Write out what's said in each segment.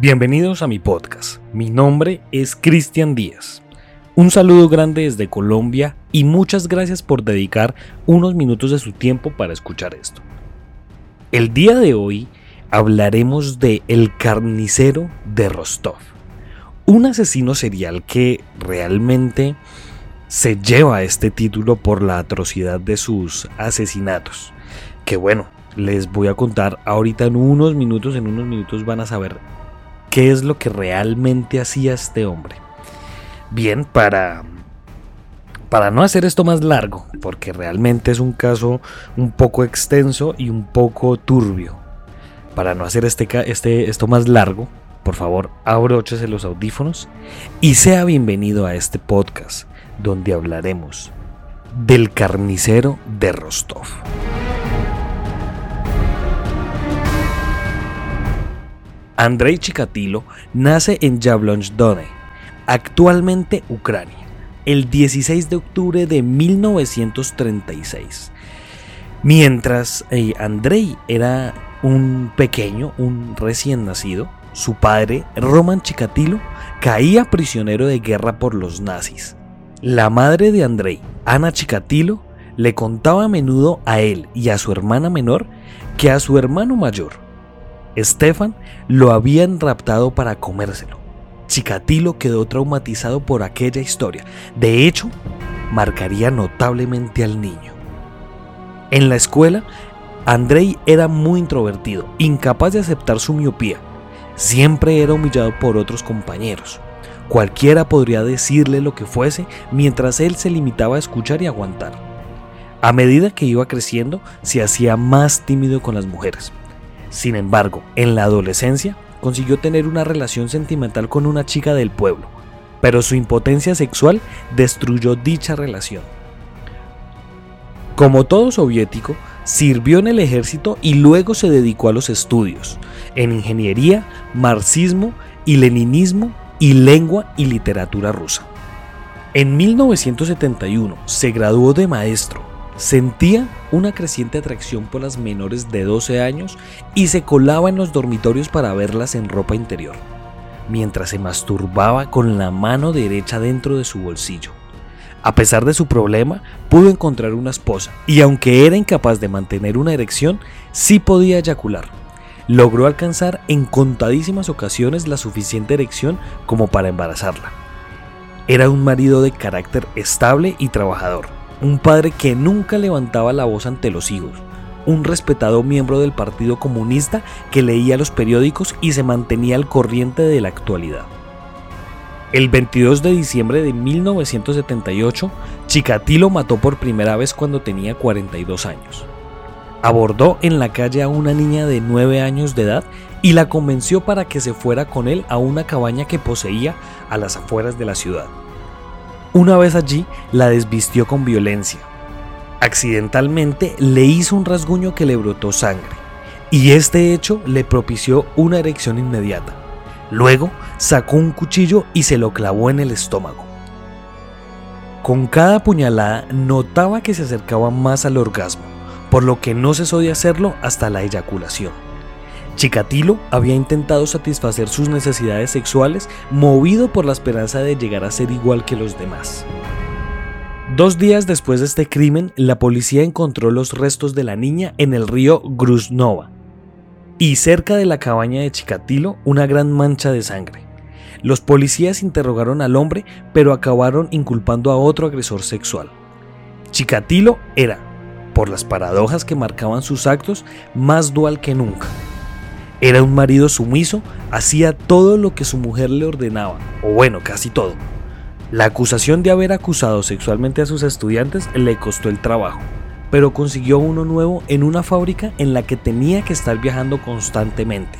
Bienvenidos a mi podcast. Mi nombre es Cristian Díaz. Un saludo grande desde Colombia y muchas gracias por dedicar unos minutos de su tiempo para escuchar esto. El día de hoy hablaremos de El carnicero de Rostov. Un asesino serial que realmente se lleva este título por la atrocidad de sus asesinatos. Que bueno, les voy a contar ahorita en unos minutos, en unos minutos van a saber qué es lo que realmente hacía este hombre. Bien, para para no hacer esto más largo, porque realmente es un caso un poco extenso y un poco turbio. Para no hacer este, este, esto más largo, por favor, abróchese los audífonos y sea bienvenido a este podcast donde hablaremos del carnicero de Rostov. Andrei Chikatilo nace en Jablonzdone, actualmente Ucrania, el 16 de octubre de 1936. Mientras eh, Andrei era un pequeño, un recién nacido, su padre, Roman Chikatilo, caía prisionero de guerra por los nazis. La madre de Andrei, Ana Chikatilo, le contaba a menudo a él y a su hermana menor que a su hermano mayor, Stefan lo habían raptado para comérselo. Chikatilo quedó traumatizado por aquella historia. De hecho, marcaría notablemente al niño. En la escuela, Andrei era muy introvertido, incapaz de aceptar su miopía. Siempre era humillado por otros compañeros. Cualquiera podría decirle lo que fuese mientras él se limitaba a escuchar y aguantar. A medida que iba creciendo, se hacía más tímido con las mujeres. Sin embargo, en la adolescencia consiguió tener una relación sentimental con una chica del pueblo, pero su impotencia sexual destruyó dicha relación. Como todo soviético, sirvió en el ejército y luego se dedicó a los estudios, en ingeniería, marxismo y leninismo y lengua y literatura rusa. En 1971 se graduó de maestro Sentía una creciente atracción por las menores de 12 años y se colaba en los dormitorios para verlas en ropa interior, mientras se masturbaba con la mano derecha dentro de su bolsillo. A pesar de su problema, pudo encontrar una esposa y aunque era incapaz de mantener una erección, sí podía eyacular. Logró alcanzar en contadísimas ocasiones la suficiente erección como para embarazarla. Era un marido de carácter estable y trabajador un padre que nunca levantaba la voz ante los hijos, un respetado miembro del Partido Comunista que leía los periódicos y se mantenía al corriente de la actualidad. El 22 de diciembre de 1978, Chikatilo mató por primera vez cuando tenía 42 años. Abordó en la calle a una niña de 9 años de edad y la convenció para que se fuera con él a una cabaña que poseía a las afueras de la ciudad. Una vez allí, la desvistió con violencia. Accidentalmente le hizo un rasguño que le brotó sangre, y este hecho le propició una erección inmediata. Luego sacó un cuchillo y se lo clavó en el estómago. Con cada puñalada notaba que se acercaba más al orgasmo, por lo que no cesó de hacerlo hasta la eyaculación. Chikatilo había intentado satisfacer sus necesidades sexuales movido por la esperanza de llegar a ser igual que los demás. Dos días después de este crimen, la policía encontró los restos de la niña en el río Grusnova y cerca de la cabaña de Chikatilo una gran mancha de sangre. Los policías interrogaron al hombre, pero acabaron inculpando a otro agresor sexual. Chikatilo era, por las paradojas que marcaban sus actos, más dual que nunca. Era un marido sumiso, hacía todo lo que su mujer le ordenaba, o bueno, casi todo. La acusación de haber acusado sexualmente a sus estudiantes le costó el trabajo, pero consiguió uno nuevo en una fábrica en la que tenía que estar viajando constantemente.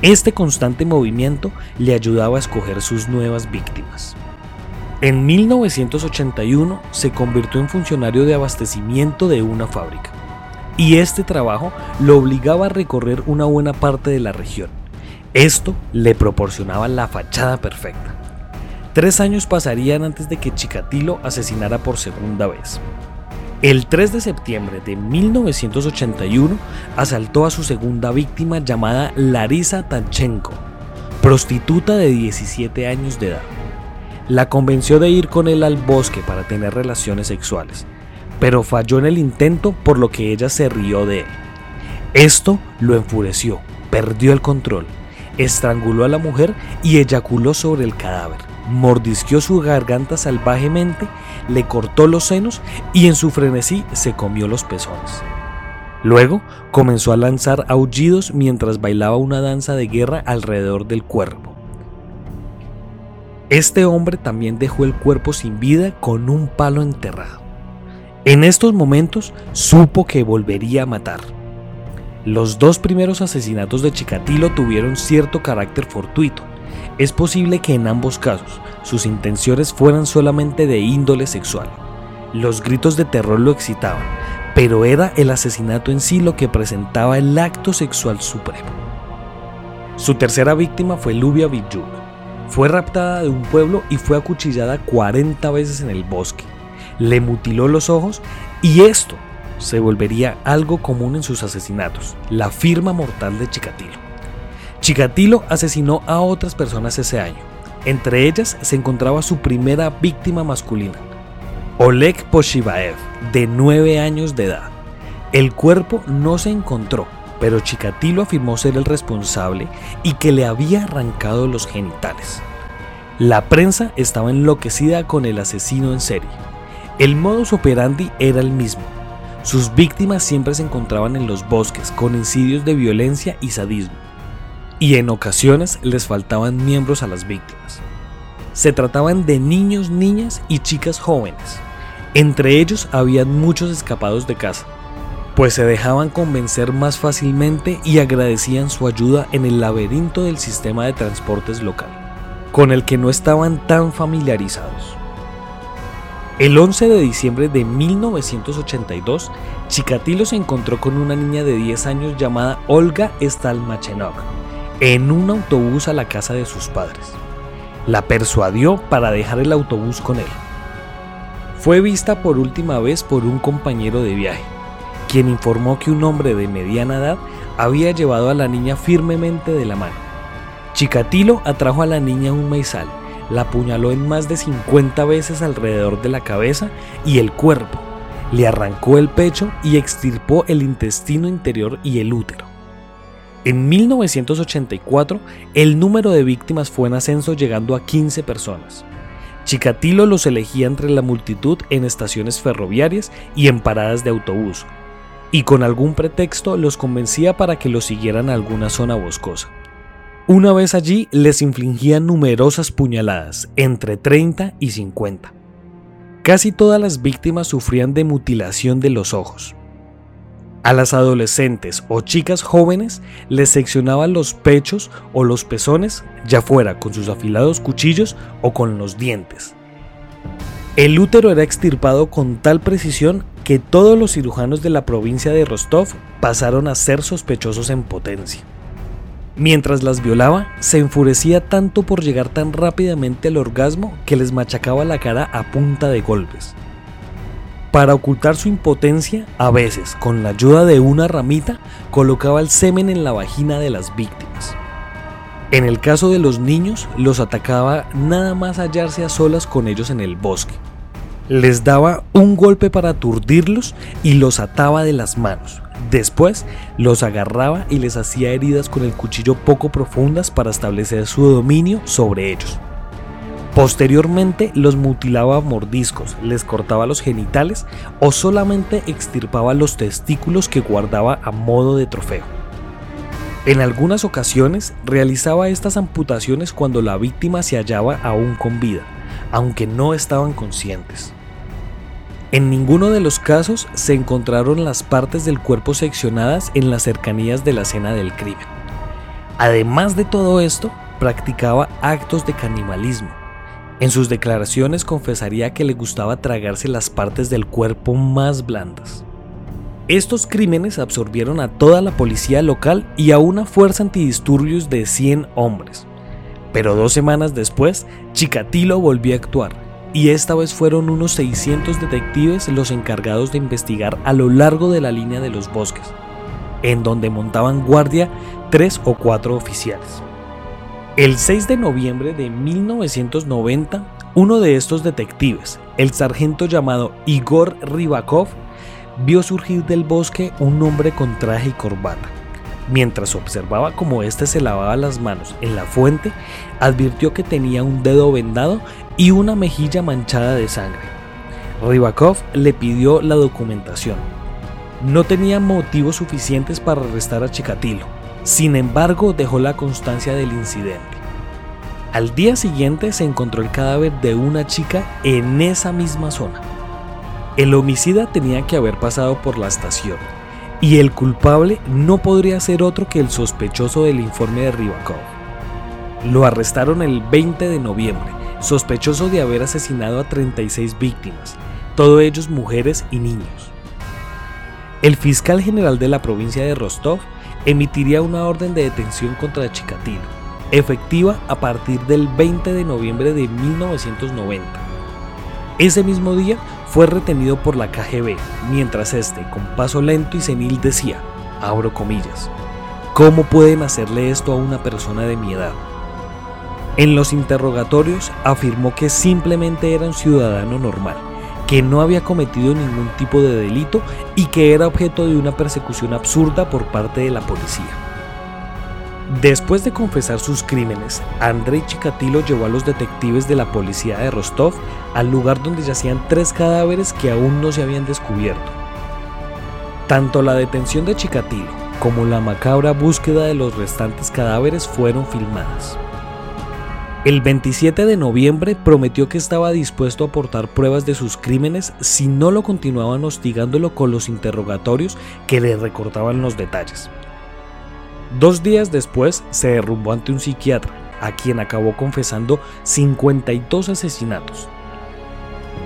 Este constante movimiento le ayudaba a escoger sus nuevas víctimas. En 1981 se convirtió en funcionario de abastecimiento de una fábrica y este trabajo lo obligaba a recorrer una buena parte de la región. Esto le proporcionaba la fachada perfecta. Tres años pasarían antes de que Chikatilo asesinara por segunda vez. El 3 de septiembre de 1981 asaltó a su segunda víctima llamada Larisa Tanchenko. prostituta de 17 años de edad. La convenció de ir con él al bosque para tener relaciones sexuales, pero falló en el intento por lo que ella se rió de él. Esto lo enfureció, perdió el control, estranguló a la mujer y eyaculó sobre el cadáver, mordisqueó su garganta salvajemente, le cortó los senos y en su frenesí se comió los pezones. Luego comenzó a lanzar aullidos mientras bailaba una danza de guerra alrededor del cuerpo. Este hombre también dejó el cuerpo sin vida con un palo enterrado. En estos momentos supo que volvería a matar. Los dos primeros asesinatos de Chikatilo tuvieron cierto carácter fortuito. Es posible que en ambos casos sus intenciones fueran solamente de índole sexual. Los gritos de terror lo excitaban, pero era el asesinato en sí lo que presentaba el acto sexual supremo. Su tercera víctima fue Lubia Villug. Fue raptada de un pueblo y fue acuchillada 40 veces en el bosque. Le mutiló los ojos y esto se volvería algo común en sus asesinatos, la firma mortal de Chikatilo. Chikatilo asesinó a otras personas ese año. Entre ellas se encontraba su primera víctima masculina, Oleg Poshivaev, de 9 años de edad. El cuerpo no se encontró, pero Chikatilo afirmó ser el responsable y que le había arrancado los genitales. La prensa estaba enloquecida con el asesino en serie. El modus operandi era el mismo, sus víctimas siempre se encontraban en los bosques con incidios de violencia y sadismo, y en ocasiones les faltaban miembros a las víctimas. Se trataban de niños, niñas y chicas jóvenes. Entre ellos habían muchos escapados de casa, pues se dejaban convencer más fácilmente y agradecían su ayuda en el laberinto del sistema de transportes local, con el que no estaban tan familiarizados. El 11 de diciembre de 1982, Chikatilo se encontró con una niña de 10 años llamada Olga Stalmachenok en un autobús a la casa de sus padres. La persuadió para dejar el autobús con él. Fue vista por última vez por un compañero de viaje, quien informó que un hombre de mediana edad había llevado a la niña firmemente de la mano. Chikatilo atrajo a la niña un maizal la apuñaló en más de 50 veces alrededor de la cabeza y el cuerpo, le arrancó el pecho y extirpó el intestino interior y el útero. En 1984, el número de víctimas fue en ascenso llegando a 15 personas. Chikatilo los elegía entre la multitud en estaciones ferroviarias y en paradas de autobús, y con algún pretexto los convencía para que los siguieran a alguna zona boscosa. Una vez allí les infligían numerosas puñaladas, entre 30 y 50. Casi todas las víctimas sufrían de mutilación de los ojos. A las adolescentes o chicas jóvenes les seccionaban los pechos o los pezones, ya fuera con sus afilados cuchillos o con los dientes. El útero era extirpado con tal precisión que todos los cirujanos de la provincia de Rostov pasaron a ser sospechosos en potencia. Mientras las violaba, se enfurecía tanto por llegar tan rápidamente al orgasmo que les machacaba la cara a punta de golpes. Para ocultar su impotencia, a veces, con la ayuda de una ramita, colocaba el semen en la vagina de las víctimas. En el caso de los niños, los atacaba nada más hallarse a solas con ellos en el bosque. Les daba un golpe para aturdirlos y los ataba de las manos, Después los agarraba y les hacía heridas con el cuchillo poco profundas para establecer su dominio sobre ellos. Posteriormente los mutilaba a mordiscos, les cortaba los genitales o solamente extirpaba los testículos que guardaba a modo de trofeo. En algunas ocasiones realizaba estas amputaciones cuando la víctima se hallaba aún con vida, aunque no estaban conscientes. En ninguno de los casos se encontraron las partes del cuerpo seccionadas en las cercanías de la escena del crimen. Además de todo esto, practicaba actos de canibalismo. En sus declaraciones confesaría que le gustaba tragarse las partes del cuerpo más blandas. Estos crímenes absorbieron a toda la policía local y a una fuerza antidisturbios de 100 hombres. Pero dos semanas después, Chikatilo volvió a actuar y esta vez fueron unos 600 detectives los encargados de investigar a lo largo de la línea de los bosques, en donde montaban guardia tres o cuatro oficiales. El 6 de noviembre de 1990, uno de estos detectives, el sargento llamado Igor Rybakov, vio surgir del bosque un hombre con traje y corbata. Mientras observaba cómo éste se lavaba las manos en la fuente, advirtió que tenía un dedo vendado y una mejilla manchada de sangre. Rybakov le pidió la documentación. No tenía motivos suficientes para arrestar a Chikatilo, sin embargo, dejó la constancia del incidente. Al día siguiente se encontró el cadáver de una chica en esa misma zona. El homicida tenía que haber pasado por la estación y el culpable no podría ser otro que el sospechoso del informe de Rybakov. Lo arrestaron el 20 de noviembre, sospechoso de haber asesinado a 36 víctimas, todos ellos mujeres y niños. El fiscal general de la provincia de Rostov emitiría una orden de detención contra Chikatilo, efectiva a partir del 20 de noviembre de 1990. Ese mismo día fue retenido por la KGB, mientras este, con paso lento y senil, decía, abro comillas, ¿cómo pueden hacerle esto a una persona de mi edad? En los interrogatorios afirmó que simplemente era un ciudadano normal, que no había cometido ningún tipo de delito y que era objeto de una persecución absurda por parte de la policía. Después de confesar sus crímenes, Andrei Chikatilo llevó a los detectives de la policía de Rostov al lugar donde yacían tres cadáveres que aún no se habían descubierto. Tanto la detención de Chikatilo como la macabra búsqueda de los restantes cadáveres fueron filmadas. El 27 de noviembre prometió que estaba dispuesto a aportar pruebas de sus crímenes si no lo continuaban hostigándolo con los interrogatorios que le recortaban los detalles. Dos días después se derrumbó ante un psiquiatra, a quien acabó confesando 52 asesinatos.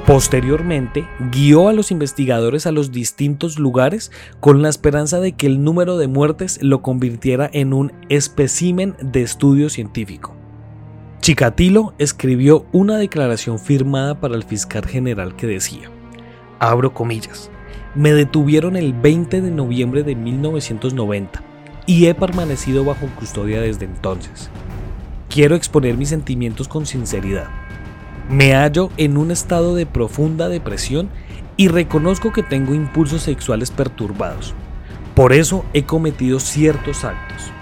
Posteriormente, guió a los investigadores a los distintos lugares con la esperanza de que el número de muertes lo convirtiera en un espécimen de estudio científico. Chikatilo escribió una declaración firmada para el fiscal general que decía, abro comillas, me detuvieron el 20 de noviembre de 1990 y he permanecido bajo custodia desde entonces. Quiero exponer mis sentimientos con sinceridad. Me hallo en un estado de profunda depresión y reconozco que tengo impulsos sexuales perturbados. Por eso he cometido ciertos actos.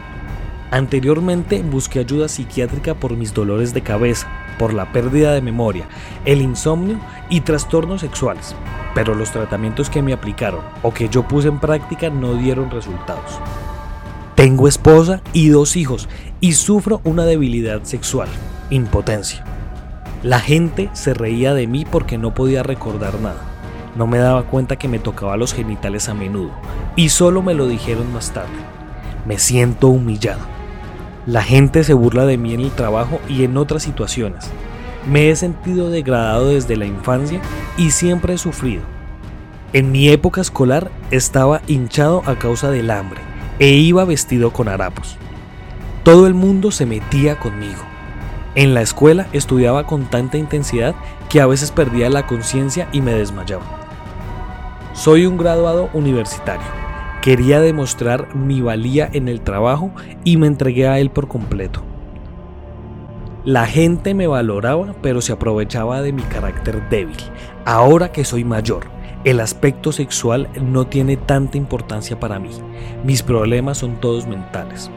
Anteriormente busqué ayuda psiquiátrica por mis dolores de cabeza, por la pérdida de memoria, el insomnio y trastornos sexuales, pero los tratamientos que me aplicaron o que yo puse en práctica no dieron resultados. Tengo esposa y dos hijos y sufro una debilidad sexual, impotencia. La gente se reía de mí porque no podía recordar nada. No me daba cuenta que me tocaba los genitales a menudo y solo me lo dijeron más tarde. Me siento humillado. La gente se burla de mí en el trabajo y en otras situaciones. Me he sentido degradado desde la infancia y siempre he sufrido. En mi época escolar estaba hinchado a causa del hambre e iba vestido con harapos. Todo el mundo se metía conmigo. En la escuela estudiaba con tanta intensidad que a veces perdía la conciencia y me desmayaba. Soy un graduado universitario Quería demostrar mi valía en el trabajo y me entregué a él por completo. La gente me valoraba, pero se aprovechaba de mi carácter débil. Ahora que soy mayor, el aspecto sexual no tiene tanta importancia para mí. Mis problemas son todos mentales.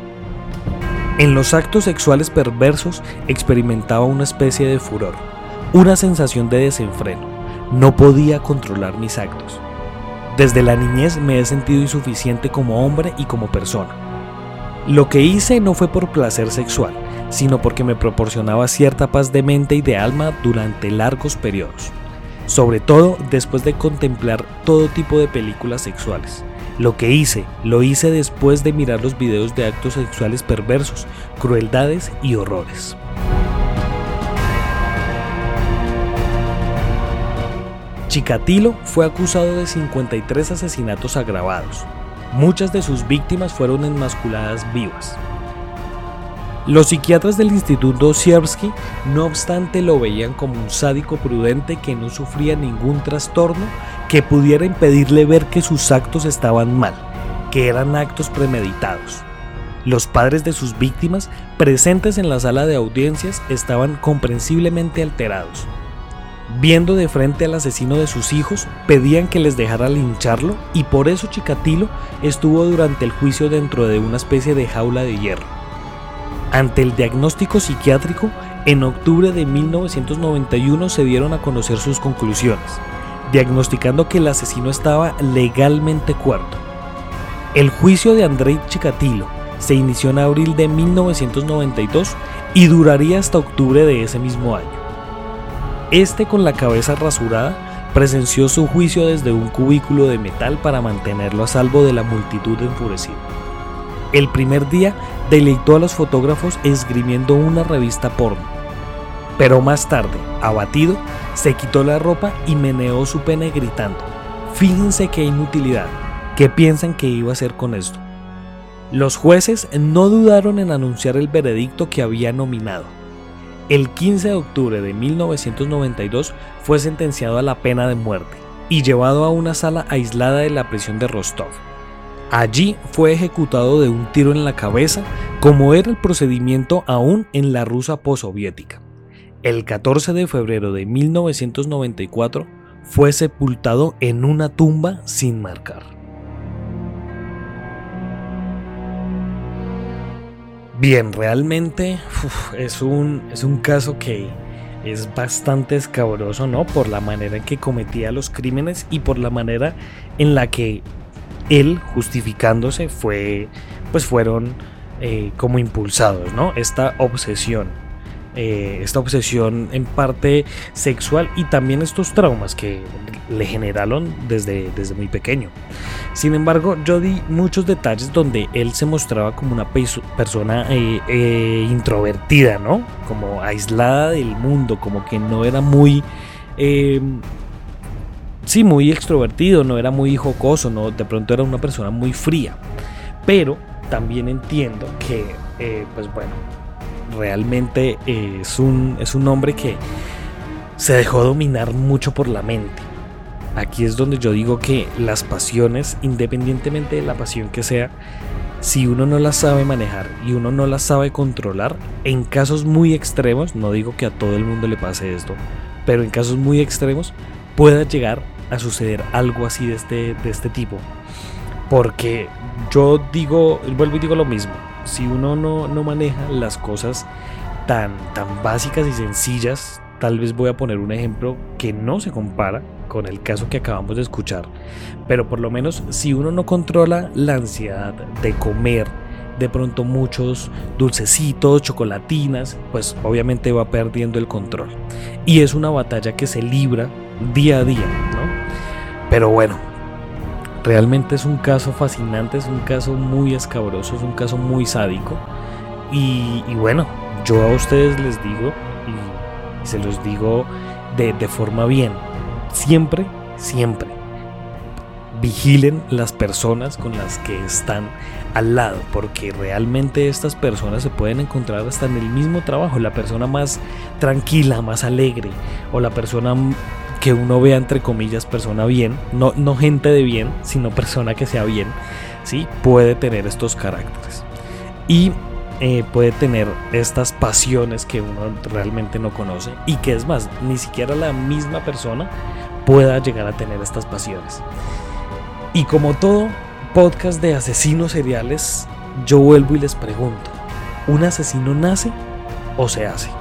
En los actos sexuales perversos experimentaba una especie de furor, una sensación de desenfreno. No podía controlar mis actos. Desde la niñez me he sentido insuficiente como hombre y como persona. Lo que hice no fue por placer sexual, sino porque me proporcionaba cierta paz de mente y de alma durante largos periodos, sobre todo después de contemplar todo tipo de películas sexuales. Lo que hice, lo hice después de mirar los videos de actos sexuales perversos, crueldades y horrores. Chikatilo fue acusado de 53 asesinatos agravados. Muchas de sus víctimas fueron enmasculadas vivas. Los psiquiatras del Instituto Siersky, no obstante, lo veían como un sádico prudente que no sufría ningún trastorno que pudiera impedirle ver que sus actos estaban mal, que eran actos premeditados. Los padres de sus víctimas, presentes en la sala de audiencias, estaban comprensiblemente alterados. Viendo de frente al asesino de sus hijos, pedían que les dejara lincharlo y por eso Chikatilo estuvo durante el juicio dentro de una especie de jaula de hierro. Ante el diagnóstico psiquiátrico, en octubre de 1991 se dieron a conocer sus conclusiones, diagnosticando que el asesino estaba legalmente cuarto. El juicio de Andrei Chikatilo se inició en abril de 1992 y duraría hasta octubre de ese mismo año. Este con la cabeza rasurada presenció su juicio desde un cubículo de metal para mantenerlo a salvo de la multitud enfurecida. El primer día deleitó a los fotógrafos esgrimiendo una revista porno. Pero más tarde, abatido, se quitó la ropa y meneó su pene gritando, fíjense qué inutilidad, ¿qué piensan que iba a hacer con esto? Los jueces no dudaron en anunciar el veredicto que había nominado. El 15 de octubre de 1992 fue sentenciado a la pena de muerte y llevado a una sala aislada de la prisión de Rostov. Allí fue ejecutado de un tiro en la cabeza, como era el procedimiento aún en la Rusia postsoviética. El 14 de febrero de 1994 fue sepultado en una tumba sin marcar. Bien, realmente es, un, es un caso que es bastante escabroso, ¿no? Por la manera en que cometía los crímenes y por la manera en la que él, justificándose, fue, pues fueron eh, como impulsados, ¿no? Esta obsesión. Eh, esta obsesión en parte sexual y también estos traumas que le generaron desde, desde muy pequeño. Sin embargo, yo di muchos detalles donde él se mostraba como una persona eh, eh, introvertida, ¿no? Como aislada del mundo, como que no era muy... Em, sí, muy extrovertido, no era muy jocoso, ¿no? De pronto era una persona muy fría. Pero también entiendo que, pues bueno, realmente es un, es un hombre que se dejó dominar mucho por la mente Aquí es donde yo digo que las pasiones, independientemente de la pasión que sea, si uno no las sabe manejar y uno no las sabe controlar, en casos muy extremos, no digo que a todo el mundo le pase esto, pero en casos muy extremos pueda llegar a suceder algo así de este, de este tipo. Porque yo digo, vuelvo y digo lo mismo, si uno no, no maneja las cosas tan, tan básicas y sencillas, tal vez voy a poner un ejemplo que no se compara, con el caso que acabamos de escuchar. Pero por lo menos si uno no controla la ansiedad de comer de pronto muchos dulcecitos, chocolatinas, pues obviamente va perdiendo el control. Y es una batalla que se libra día a día, ¿no? Pero bueno, realmente es un caso fascinante, es un caso muy escabroso, es un caso muy sádico. Y, bueno, yo a ustedes les digo, y se los digo de, de forma bien, siempre, siempre vigilen las personas con las que están al lado, porque realmente estas personas se pueden encontrar hasta en el mismo trabajo, la persona más tranquila, más alegre, o la persona que uno vea entre comillas persona bien, no, no gente de bien, sino persona que sea bien, ¿sí? puede tener estos caracteres. Y eh, puede tener estas pasiones que uno realmente no conoce y que es más, ni siquiera la misma persona pueda llegar a tener estas pasiones. Y como todo podcast de asesinos seriales, yo vuelvo y les pregunto, ¿un asesino nace o se hace?